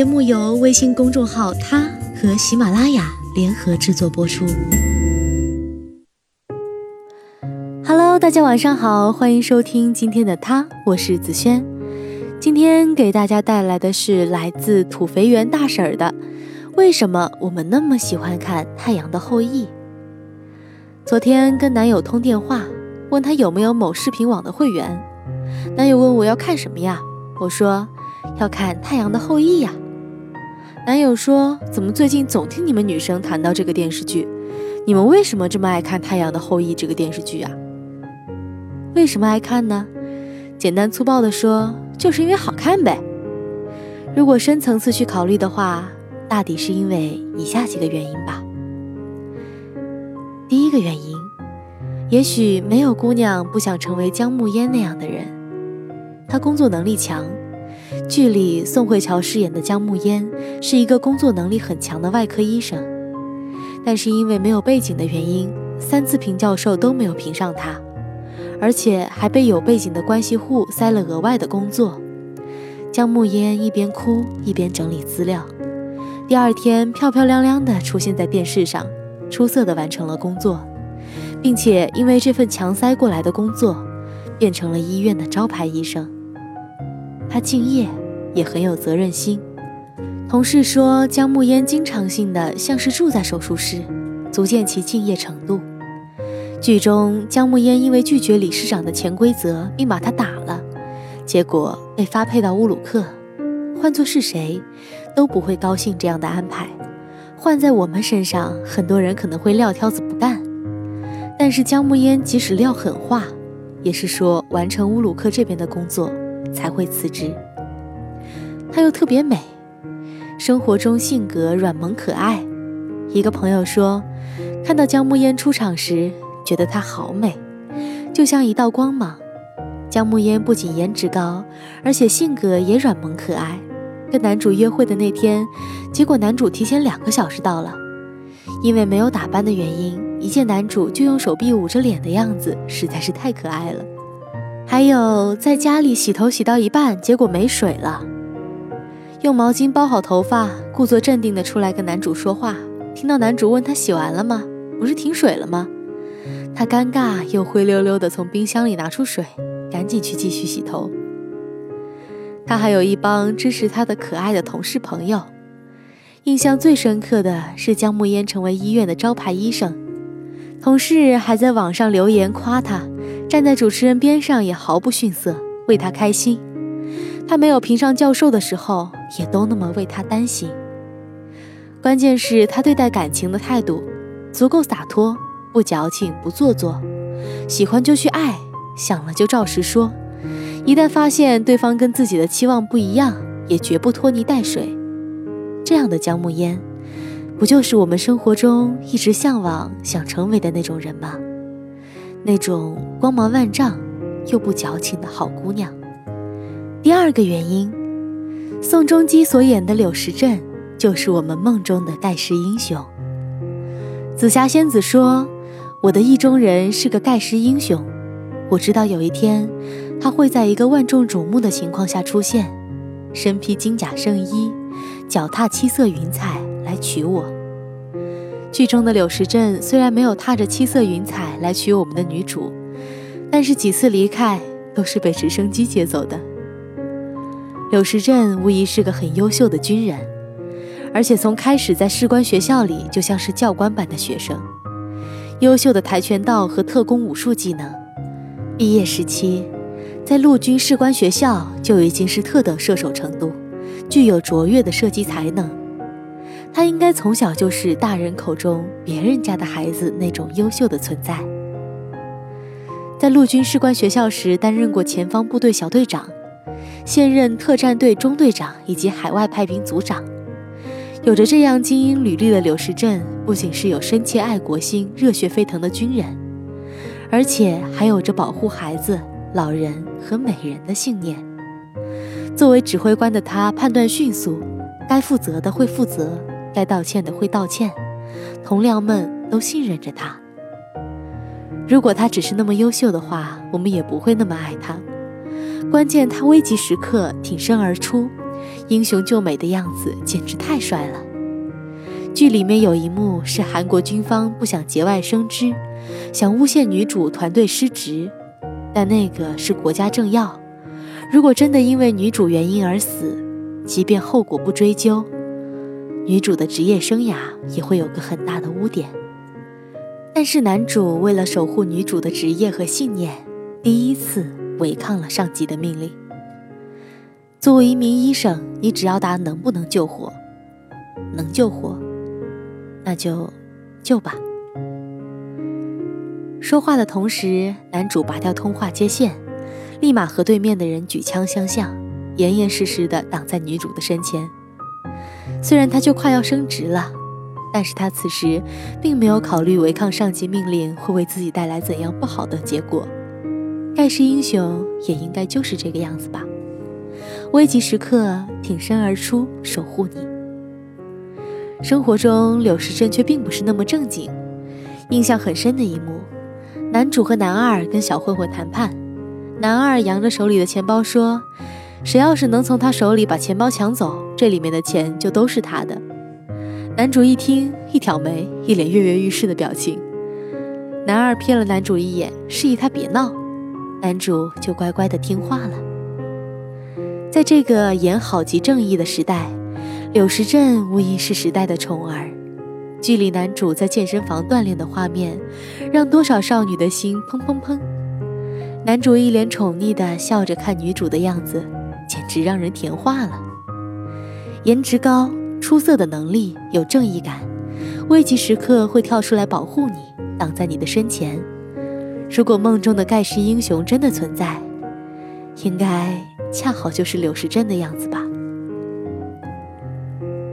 节目由微信公众号“他”和喜马拉雅联合制作播出。Hello，大家晚上好，欢迎收听今天的他，我是子轩。今天给大家带来的是来自土肥圆大婶儿的《为什么我们那么喜欢看《太阳的后裔》》。昨天跟男友通电话，问他有没有某视频网的会员，男友问我要看什么呀？我说。要看《太阳的后裔》呀，男友说：“怎么最近总听你们女生谈到这个电视剧？你们为什么这么爱看《太阳的后裔》这个电视剧啊？为什么爱看呢？简单粗暴的说，就是因为好看呗。如果深层次去考虑的话，大抵是因为以下几个原因吧。第一个原因，也许没有姑娘不想成为姜暮烟那样的人，她工作能力强。”剧里宋慧乔饰演的姜暮烟是一个工作能力很强的外科医生，但是因为没有背景的原因，三次评教授都没有评上她，而且还被有背景的关系户塞了额外的工作。姜暮烟一边哭一边整理资料，第二天漂漂亮亮的出现在电视上，出色的完成了工作，并且因为这份强塞过来的工作，变成了医院的招牌医生。他敬业，也很有责任心。同事说，姜暮烟经常性的像是住在手术室，足见其敬业程度。剧中，姜暮烟因为拒绝理事长的潜规则，并把他打了，结果被发配到乌鲁克。换做是谁，都不会高兴这样的安排。换在我们身上，很多人可能会撂挑子不干。但是姜暮烟即使撂狠话，也是说完成乌鲁克这边的工作。才会辞职。她又特别美，生活中性格软萌可爱。一个朋友说，看到姜暮烟出场时，觉得她好美，就像一道光芒。姜暮烟不仅颜值高，而且性格也软萌可爱。跟男主约会的那天，结果男主提前两个小时到了，因为没有打扮的原因，一见男主就用手臂捂着脸的样子，实在是太可爱了。还有在家里洗头洗到一半，结果没水了，用毛巾包好头发，故作镇定的出来跟男主说话。听到男主问他洗完了吗？不是停水了吗？他尴尬又灰溜溜的从冰箱里拿出水，赶紧去继续洗头。他还有一帮支持他的可爱的同事朋友，印象最深刻的是姜暮烟成为医院的招牌医生，同事还在网上留言夸他。站在主持人边上也毫不逊色，为他开心。他没有评上教授的时候，也都那么为他担心。关键是，他对待感情的态度足够洒脱，不矫情，不做作。喜欢就去爱，想了就照实说。一旦发现对方跟自己的期望不一样，也绝不拖泥带水。这样的姜暮烟，不就是我们生活中一直向往、想成为的那种人吗？那种光芒万丈又不矫情的好姑娘。第二个原因，宋仲基所演的柳时镇就是我们梦中的盖世英雄。紫霞仙子说：“我的意中人是个盖世英雄，我知道有一天他会在一个万众瞩目的情况下出现，身披金甲圣衣，脚踏七色云彩来娶我。”剧中的柳时镇虽然没有踏着七色云彩来娶我们的女主，但是几次离开都是被直升机接走的。柳时镇无疑是个很优秀的军人，而且从开始在士官学校里就像是教官般的学生，优秀的跆拳道和特工武术技能。毕业时期，在陆军士官学校就已经是特等射手程度，具有卓越的射击才能。他应该从小就是大人口中别人家的孩子那种优秀的存在。在陆军士官学校时，担任过前方部队小队长，现任特战队中队长以及海外派兵组长。有着这样精英履历的柳时镇，不仅是有深切爱国心、热血沸腾的军人，而且还有着保护孩子、老人和美人的信念。作为指挥官的他，判断迅速，该负责的会负责。该道歉的会道歉，同僚们都信任着他。如果他只是那么优秀的话，我们也不会那么爱他。关键他危急时刻挺身而出，英雄救美的样子简直太帅了。剧里面有一幕是韩国军方不想节外生枝，想诬陷女主团队失职，但那个是国家政要，如果真的因为女主原因而死，即便后果不追究，女主的职业生涯也会有个很大的污点。但是男主为了守护女主的职业和信念，第一次违抗了上级的命令。作为一名医生，你只要答能不能救活，能救活。那就救吧。说话的同时，男主拔掉通话接线，立马和对面的人举枪相向，严严实实的挡在女主的身前。虽然他就快要升职了，但是他此时并没有考虑违抗上级命令会为自己带来怎样不好的结果。盖世英雄也应该就是这个样子吧，危急时刻挺身而出，守护你。生活中，柳时镇却并不是那么正经。印象很深的一幕，男主和男二跟小混混谈判，男二扬着手里的钱包说：“谁要是能从他手里把钱包抢走，这里面的钱就都是他的。”男主一听，一挑眉，一脸跃跃欲试的表情。男二瞥了男主一眼，示意他别闹，男主就乖乖的听话了。在这个演好即正义的时代。柳时镇无疑是时代的宠儿，剧里男主在健身房锻炼的画面，让多少少女的心砰砰砰。男主一脸宠溺的笑着看女主的样子，简直让人甜化了。颜值高、出色的能力、有正义感，危急时刻会跳出来保护你，挡在你的身前。如果梦中的盖世英雄真的存在，应该恰好就是柳时镇的样子吧。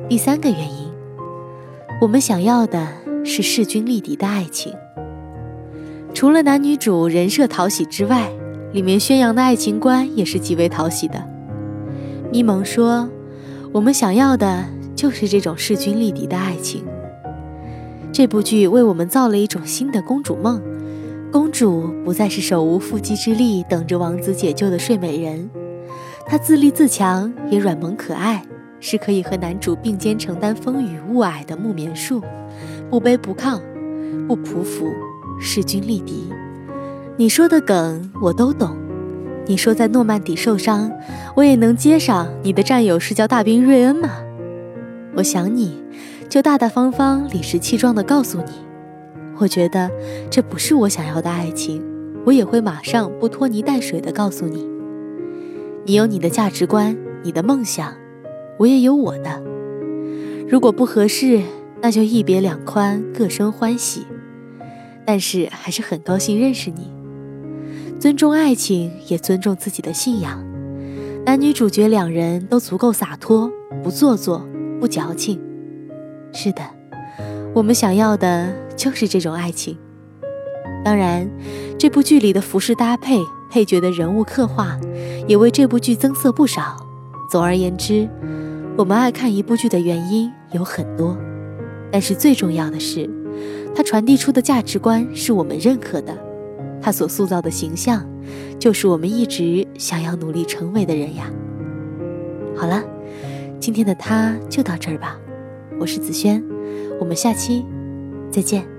第三个原因，我们想要的是势均力敌的爱情。除了男女主人设讨喜之外，里面宣扬的爱情观也是极为讨喜的。咪蒙说：“我们想要的就是这种势均力敌的爱情。”这部剧为我们造了一种新的公主梦：公主不再是手无缚鸡之力等着王子解救的睡美人，她自立自强，也软萌可爱。是可以和男主并肩承担风雨雾霭的木棉树，不卑不亢，不匍匐，势均力敌。你说的梗我都懂。你说在诺曼底受伤，我也能接上。你的战友是叫大兵瑞恩吗？我想你，就大大方方、理直气壮地告诉你，我觉得这不是我想要的爱情。我也会马上不拖泥带水的告诉你，你有你的价值观，你的梦想。我也有我的，如果不合适，那就一别两宽，各生欢喜。但是还是很高兴认识你，尊重爱情，也尊重自己的信仰。男女主角两人都足够洒脱，不做作，不矫情。是的，我们想要的就是这种爱情。当然，这部剧里的服饰搭配、配角的人物刻画，也为这部剧增色不少。总而言之。我们爱看一部剧的原因有很多，但是最重要的是，它传递出的价值观是我们认可的，它所塑造的形象，就是我们一直想要努力成为的人呀。好了，今天的他就到这儿吧，我是子轩，我们下期再见。